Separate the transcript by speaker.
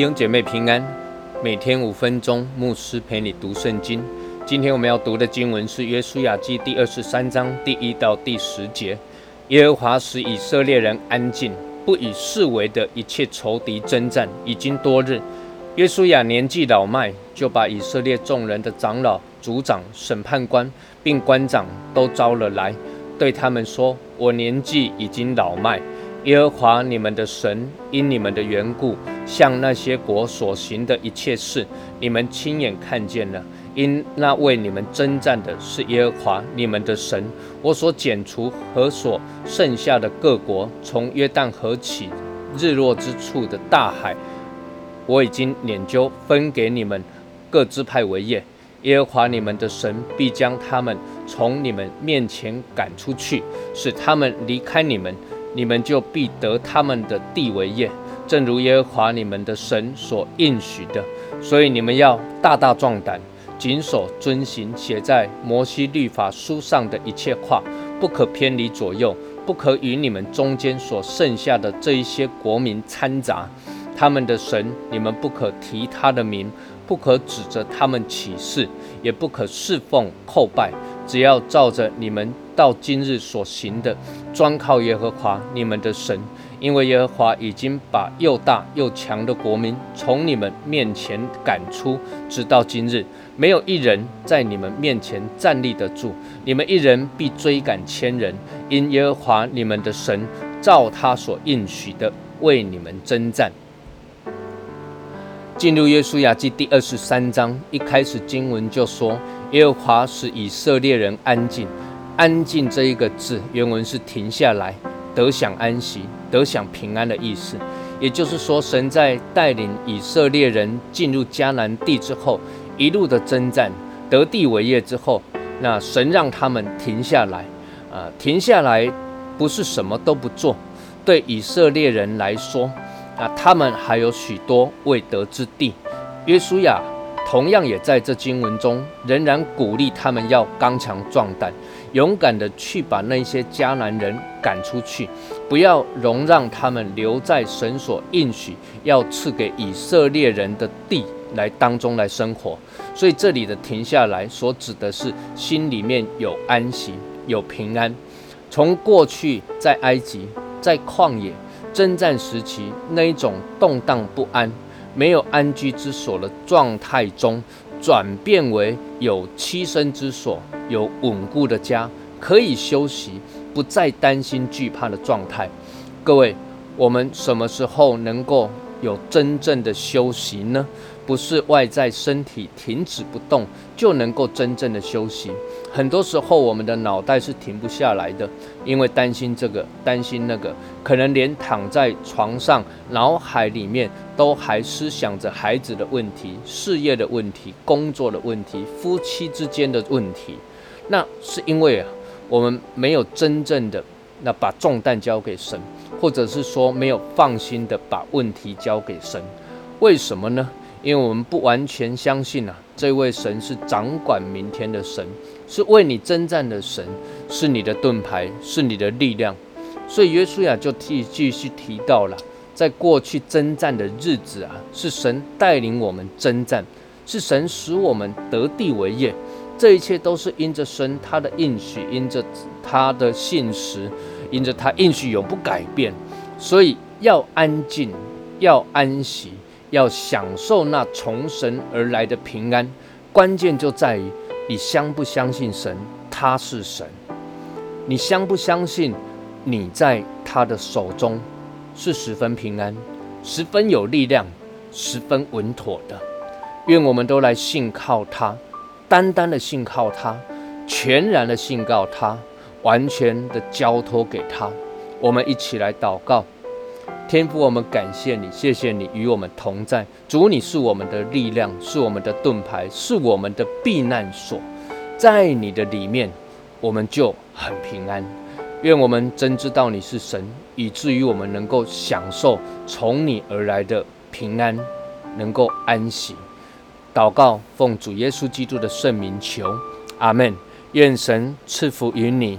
Speaker 1: 弟兄姐妹平安，每天五分钟，牧师陪你读圣经。今天我们要读的经文是《约书亚记》第二十三章第一到第十节。耶和华使以色列人安静，不以视为的一切仇敌征战，已经多日。约书亚年纪老迈，就把以色列众人的长老、族长、审判官，并官长都招了来，对他们说：“我年纪已经老迈。”耶和华你们的神因你们的缘故，向那些国所行的一切事，你们亲眼看见了。因那为你们征战的是耶和华你们的神。我所剪除和所剩下的各国，从约旦河起日落之处的大海，我已经研究分给你们各支派为业。耶和华你们的神必将他们从你们面前赶出去，使他们离开你们。你们就必得他们的地为业，正如耶和华你们的神所应许的。所以你们要大大壮胆，谨守遵行写在摩西律法书上的一切话，不可偏离左右，不可与你们中间所剩下的这一些国民掺杂。他们的神，你们不可提他的名，不可指着他们起誓，也不可侍奉叩拜，只要照着你们。到今日所行的，专靠耶和华你们的神，因为耶和华已经把又大又强的国民从你们面前赶出，直到今日，没有一人在你们面前站立得住。你们一人必追赶千人，因耶和华你们的神照他所应许的为你们征战。进入约书亚记第二十三章，一开始经文就说，耶和华使以色列人安静。安静这一个字，原文是停下来，得享安息，得享平安的意思。也就是说，神在带领以色列人进入迦南地之后，一路的征战，得地为业之后，那神让他们停下来，啊，停下来不是什么都不做。对以色列人来说，那，他们还有许多未得之地。约书亚同样也在这经文中，仍然鼓励他们要刚强壮胆。勇敢的去把那些迦南人赶出去，不要容让他们留在神所应许要赐给以色列人的地来当中来生活。所以这里的停下来所指的是心里面有安息、有平安。从过去在埃及、在旷野征战时期那一种动荡不安、没有安居之所的状态中。转变为有栖身之所、有稳固的家，可以休息，不再担心惧怕的状态。各位，我们什么时候能够有真正的休息呢？不是外在身体停止不动就能够真正的休息。很多时候，我们的脑袋是停不下来的，因为担心这个，担心那个，可能连躺在床上，脑海里面都还思想着孩子的问题、事业的问题、工作的问题、夫妻之间的问题。那是因为，我们没有真正的那把重担交给神，或者是说没有放心的把问题交给神。为什么呢？因为我们不完全相信啊，这位神是掌管明天的神，是为你征战的神，是你的盾牌，是你的力量。所以约书亚就提继续提到了，在过去征战的日子啊，是神带领我们征战，是神使我们得地为业。这一切都是因着神他的应许，因着他的信实，因着他应许永不改变。所以要安静，要安息。要享受那从神而来的平安，关键就在于你相不相信神，他是神。你相不相信你在他的手中是十分平安、十分有力量、十分稳妥的？愿我们都来信靠他，单单的信靠他，全然的信靠他，完全的交托给他。我们一起来祷告。天父，我们感谢你，谢谢你与我们同在。主，你是我们的力量，是我们的盾牌，是我们的避难所。在你的里面，我们就很平安。愿我们真知道你是神，以至于我们能够享受从你而来的平安，能够安息。祷告，奉主耶稣基督的圣名求，阿门。愿神赐福于你。